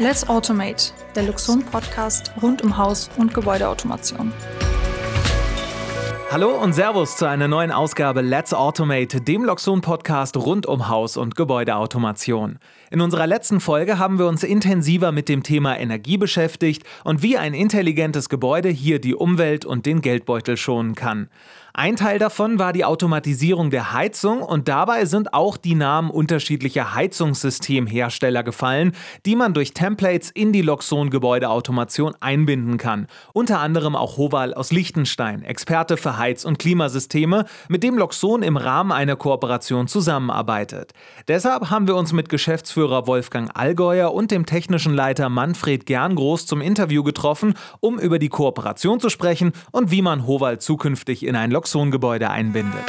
Let's Automate, der Luxon-Podcast rund um Haus- und Gebäudeautomation. Hallo und Servus zu einer neuen Ausgabe Let's Automate, dem Loxon-Podcast rund um Haus- und Gebäudeautomation. In unserer letzten Folge haben wir uns intensiver mit dem Thema Energie beschäftigt und wie ein intelligentes Gebäude hier die Umwelt und den Geldbeutel schonen kann. Ein Teil davon war die Automatisierung der Heizung und dabei sind auch die Namen unterschiedlicher Heizungssystemhersteller gefallen, die man durch Templates in die Loxon Gebäudeautomation einbinden kann. Unter anderem auch Hoval aus Liechtenstein, Experte für Heiz- und Klimasysteme, mit dem Loxon im Rahmen einer Kooperation zusammenarbeitet. Deshalb haben wir uns mit Geschäftsführer Wolfgang Allgäuer und dem technischen Leiter Manfred Gerngroß zum Interview getroffen, um über die Kooperation zu sprechen und wie man Hoval zukünftig in ein Loxon Luxon-Gebäude einbindet.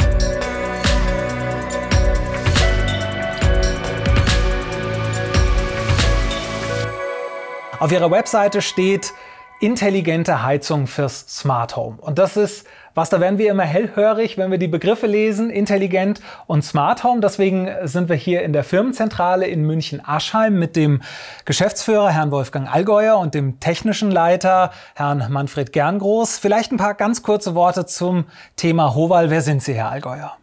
Auf ihrer Webseite steht intelligente Heizung fürs Smart Home. Und das ist was, da werden wir immer hellhörig, wenn wir die Begriffe lesen, intelligent und Smart Home. Deswegen sind wir hier in der Firmenzentrale in München-Aschheim mit dem Geschäftsführer Herrn Wolfgang Allgäuer und dem technischen Leiter Herrn Manfred Gerngroß. Vielleicht ein paar ganz kurze Worte zum Thema Hoval. Wer sind Sie, Herr Allgäuer?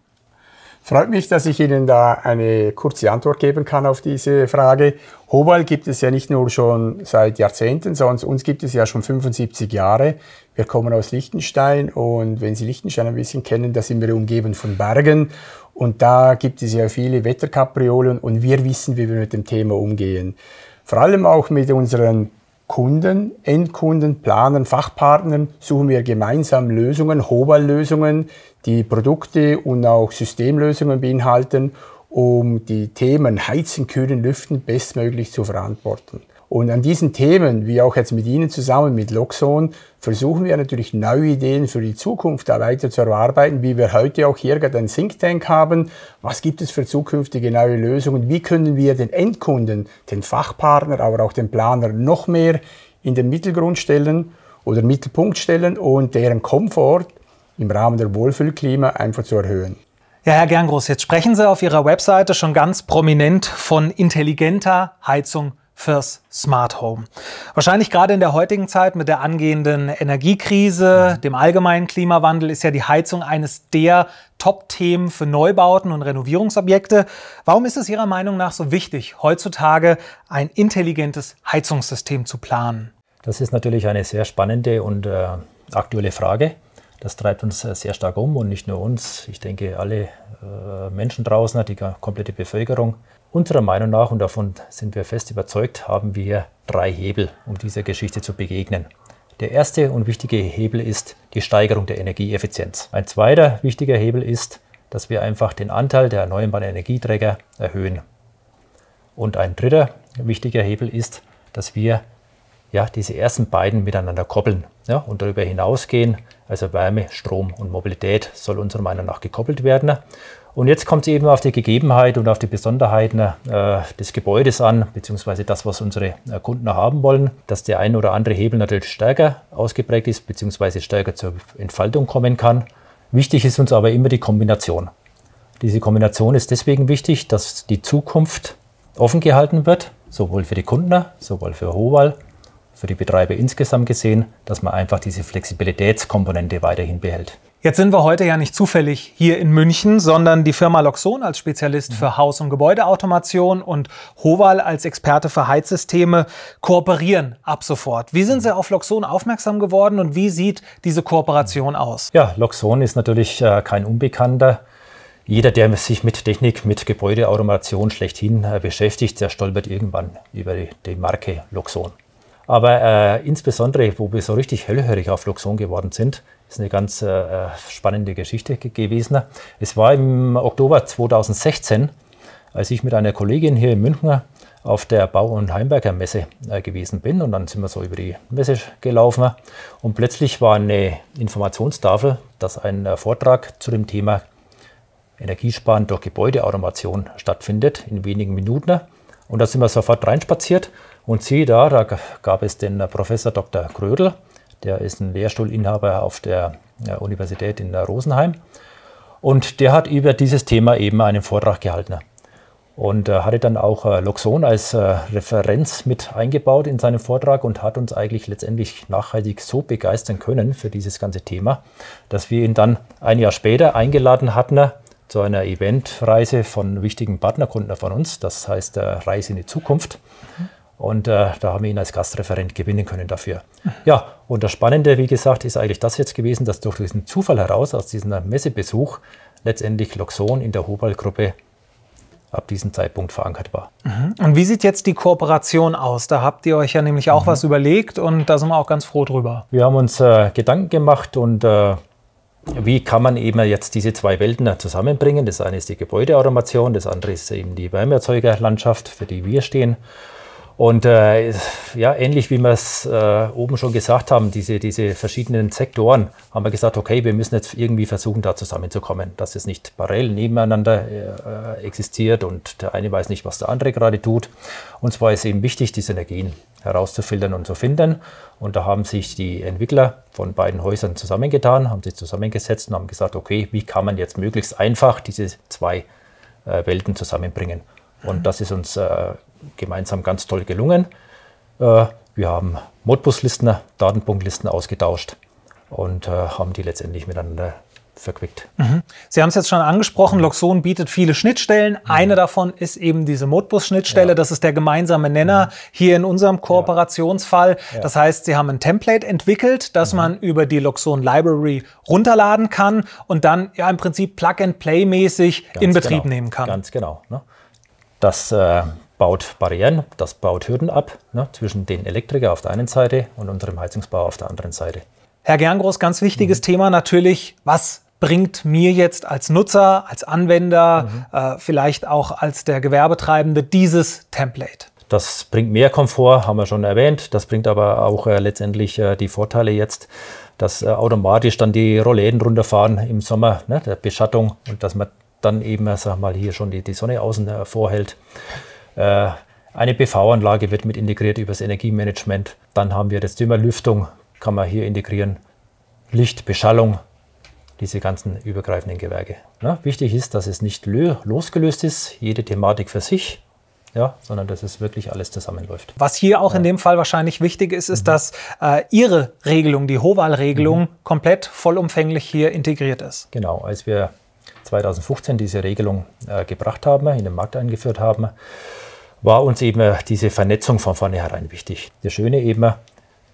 Freut mich, dass ich Ihnen da eine kurze Antwort geben kann auf diese Frage. Hobal gibt es ja nicht nur schon seit Jahrzehnten, sondern uns gibt es ja schon 75 Jahre. Wir kommen aus Liechtenstein und wenn Sie Liechtenstein ein bisschen kennen, da sind wir umgeben von Bergen und da gibt es ja viele Wetterkapriolen und wir wissen, wie wir mit dem Thema umgehen. Vor allem auch mit unseren Kunden, Endkunden, Planern, Fachpartnern suchen wir gemeinsam Lösungen, Hobal-Lösungen, die Produkte und auch Systemlösungen beinhalten, um die Themen Heizen, Kühlen, Lüften bestmöglich zu verantworten. Und an diesen Themen, wie auch jetzt mit Ihnen zusammen, mit Loxon, versuchen wir natürlich neue Ideen für die Zukunft da weiter zu erarbeiten, wie wir heute auch hier gerade ein Think Tank haben. Was gibt es für zukünftige neue Lösungen? Wie können wir den Endkunden, den Fachpartner, aber auch den Planer noch mehr in den Mittelgrund stellen oder Mittelpunkt stellen und deren Komfort im Rahmen der Wohlfühlklima einfach zu erhöhen. Ja, Herr Gerngroß, jetzt sprechen Sie auf Ihrer Webseite schon ganz prominent von intelligenter Heizung fürs Smart Home. Wahrscheinlich gerade in der heutigen Zeit mit der angehenden Energiekrise, dem allgemeinen Klimawandel ist ja die Heizung eines der Top-Themen für Neubauten und Renovierungsobjekte. Warum ist es Ihrer Meinung nach so wichtig, heutzutage ein intelligentes Heizungssystem zu planen? Das ist natürlich eine sehr spannende und äh, aktuelle Frage. Das treibt uns äh, sehr stark um und nicht nur uns. Ich denke, alle äh, Menschen draußen, die komplette Bevölkerung. Unserer Meinung nach, und davon sind wir fest überzeugt, haben wir drei Hebel, um dieser Geschichte zu begegnen. Der erste und wichtige Hebel ist die Steigerung der Energieeffizienz. Ein zweiter wichtiger Hebel ist, dass wir einfach den Anteil der erneuerbaren Energieträger erhöhen. Und ein dritter wichtiger Hebel ist, dass wir ja, diese ersten beiden miteinander koppeln ja, und darüber hinausgehen. Also Wärme, Strom und Mobilität soll unserer Meinung nach gekoppelt werden. Und jetzt kommt es eben auf die Gegebenheit und auf die Besonderheiten äh, des Gebäudes an, beziehungsweise das, was unsere äh, Kunden haben wollen, dass der ein oder andere Hebel natürlich stärker ausgeprägt ist, beziehungsweise stärker zur Entfaltung kommen kann. Wichtig ist uns aber immer die Kombination. Diese Kombination ist deswegen wichtig, dass die Zukunft offen gehalten wird, sowohl für die Kunden, sowohl für Hohwall, für die Betreiber insgesamt gesehen, dass man einfach diese Flexibilitätskomponente weiterhin behält. Jetzt sind wir heute ja nicht zufällig hier in München, sondern die Firma Loxon als Spezialist für Haus- und Gebäudeautomation und Hoval als Experte für Heizsysteme kooperieren ab sofort. Wie sind Sie auf Loxon aufmerksam geworden und wie sieht diese Kooperation aus? Ja, Loxon ist natürlich äh, kein Unbekannter. Jeder, der sich mit Technik, mit Gebäudeautomation schlechthin äh, beschäftigt, der stolpert irgendwann über die, die Marke Loxon. Aber äh, insbesondere, wo wir so richtig hellhörig auf Luxon geworden sind, ist eine ganz äh, spannende Geschichte gewesen. Es war im Oktober 2016, als ich mit einer Kollegin hier in München auf der Bau- und Heimberger Messe äh, gewesen bin. Und dann sind wir so über die Messe gelaufen. Und plötzlich war eine Informationstafel, dass ein äh, Vortrag zu dem Thema Energiesparen durch Gebäudeautomation stattfindet in wenigen Minuten und da sind wir sofort reinspaziert und siehe da, da gab es den Professor Dr. Grödel, der ist ein Lehrstuhlinhaber auf der Universität in Rosenheim. Und der hat über dieses Thema eben einen Vortrag gehalten. und äh, hatte dann auch äh, Loxon als äh, Referenz mit eingebaut in seinen Vortrag und hat uns eigentlich letztendlich nachhaltig so begeistern können für dieses ganze Thema, dass wir ihn dann ein Jahr später eingeladen hatten zu einer Eventreise von wichtigen Partnerkunden von uns, das heißt äh, Reise in die Zukunft. Und äh, da haben wir ihn als Gastreferent gewinnen können dafür. Ja, und das Spannende, wie gesagt, ist eigentlich das jetzt gewesen, dass durch diesen Zufall heraus, aus diesem Messebesuch, letztendlich Loxon in der Hobal-Gruppe ab diesem Zeitpunkt verankert war. Mhm. Und wie sieht jetzt die Kooperation aus? Da habt ihr euch ja nämlich auch mhm. was überlegt und da sind wir auch ganz froh drüber. Wir haben uns äh, Gedanken gemacht und äh, wie kann man eben jetzt diese zwei Welten zusammenbringen? Das eine ist die Gebäudeautomation, das andere ist eben die Wärmeerzeugerlandschaft, für die wir stehen. Und äh, ja, ähnlich wie wir es äh, oben schon gesagt haben, diese, diese verschiedenen Sektoren, haben wir gesagt, okay, wir müssen jetzt irgendwie versuchen, da zusammenzukommen, dass es nicht parallel nebeneinander äh, existiert und der eine weiß nicht, was der andere gerade tut. Und zwar ist eben wichtig, die Synergien herauszufiltern und zu finden. Und da haben sich die Entwickler von beiden Häusern zusammengetan, haben sich zusammengesetzt und haben gesagt, okay, wie kann man jetzt möglichst einfach diese zwei äh, Welten zusammenbringen? Und das ist uns äh, gemeinsam ganz toll gelungen. Äh, wir haben Modbuslisten, Datenpunktlisten ausgetauscht und äh, haben die letztendlich miteinander verquickt. Mhm. Sie haben es jetzt schon angesprochen, Loxon bietet viele Schnittstellen. Mhm. Eine davon ist eben diese Modbus-Schnittstelle. Ja. Das ist der gemeinsame Nenner mhm. hier in unserem Kooperationsfall. Ja. Das heißt, Sie haben ein Template entwickelt, das mhm. man über die Loxon Library runterladen kann und dann ja im Prinzip Plug-and-Play-mäßig in Betrieb genau. nehmen kann. Ganz genau. Ne? Das äh, baut Barrieren, das baut Hürden ab ne, zwischen den Elektriker auf der einen Seite und unserem Heizungsbauer auf der anderen Seite. Herr Gerngroß, ganz wichtiges mhm. Thema natürlich, was bringt mir jetzt als Nutzer, als Anwender, mhm. äh, vielleicht auch als der Gewerbetreibende dieses Template? Das bringt mehr Komfort, haben wir schon erwähnt. Das bringt aber auch äh, letztendlich äh, die Vorteile jetzt, dass äh, automatisch dann die Rollläden runterfahren im Sommer, ne, der Beschattung und dass man dann eben, sag mal, hier schon die, die Sonne außen äh, vorhält. Äh, eine PV-Anlage wird mit integriert über das Energiemanagement. Dann haben wir das Thema Lüftung, kann man hier integrieren. Licht, Beschallung, diese ganzen übergreifenden Gewerke. Ja, wichtig ist, dass es nicht losgelöst ist, jede Thematik für sich, ja, sondern dass es wirklich alles zusammenläuft. Was hier auch ja. in dem Fall wahrscheinlich wichtig ist, ist, mhm. dass äh, Ihre Regelung, die Hoval-Regelung, mhm. komplett vollumfänglich hier integriert ist. Genau, als wir 2015 diese Regelung äh, gebracht haben, in den Markt eingeführt haben, war uns eben diese Vernetzung von vornherein wichtig. Das Schöne eben,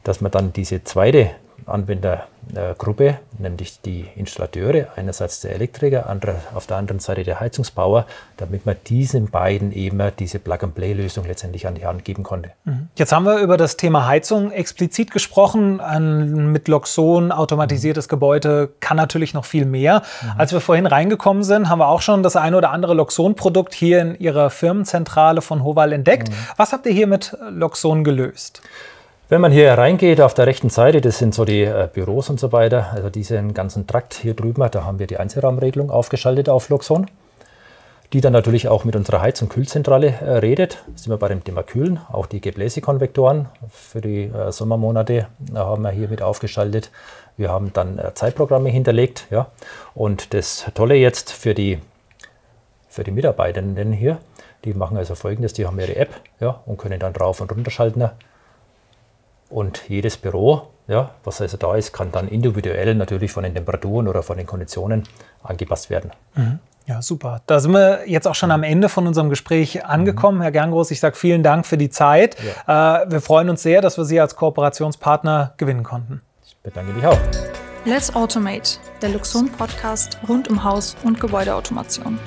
dass man dann diese zweite Anwendergruppe, nämlich die Installateure, einerseits der Elektriker, andere, auf der anderen Seite der Heizungsbauer, damit man diesen beiden eben diese Plug-and-Play-Lösung letztendlich an die Hand geben konnte. Mhm. Jetzt haben wir über das Thema Heizung explizit gesprochen. Ein mit Loxon automatisiertes. Gebäude kann natürlich noch viel mehr. Mhm. Als wir vorhin reingekommen sind, haben wir auch schon das eine oder andere Loxon-Produkt hier in Ihrer Firmenzentrale von Hoval entdeckt. Mhm. Was habt ihr hier mit Loxon gelöst? Wenn man hier reingeht auf der rechten Seite, das sind so die äh, Büros und so weiter, also diesen ganzen Trakt hier drüben, da haben wir die Einzelraumregelung aufgeschaltet auf Luxon, die dann natürlich auch mit unserer Heiz- und Kühlzentrale äh, redet. Sind wir bei dem Thema Kühlen, auch die Gebläsekonvektoren für die äh, Sommermonate haben wir hier mit aufgeschaltet. Wir haben dann Zeitprogramme hinterlegt. Ja. Und das Tolle jetzt für die, für die Mitarbeitenden hier, die machen also folgendes, die haben ihre App ja, und können dann drauf und runter schalten und jedes Büro, ja, was also da ist, kann dann individuell natürlich von den Temperaturen oder von den Konditionen angepasst werden. Mhm. Ja, super. Da sind wir jetzt auch schon am Ende von unserem Gespräch angekommen. Mhm. Herr Gerngroß, ich sage vielen Dank für die Zeit. Ja. Äh, wir freuen uns sehr, dass wir Sie als Kooperationspartner gewinnen konnten. Ich bedanke mich auch. Let's Automate, der Luxon-Podcast rund um Haus- und Gebäudeautomation.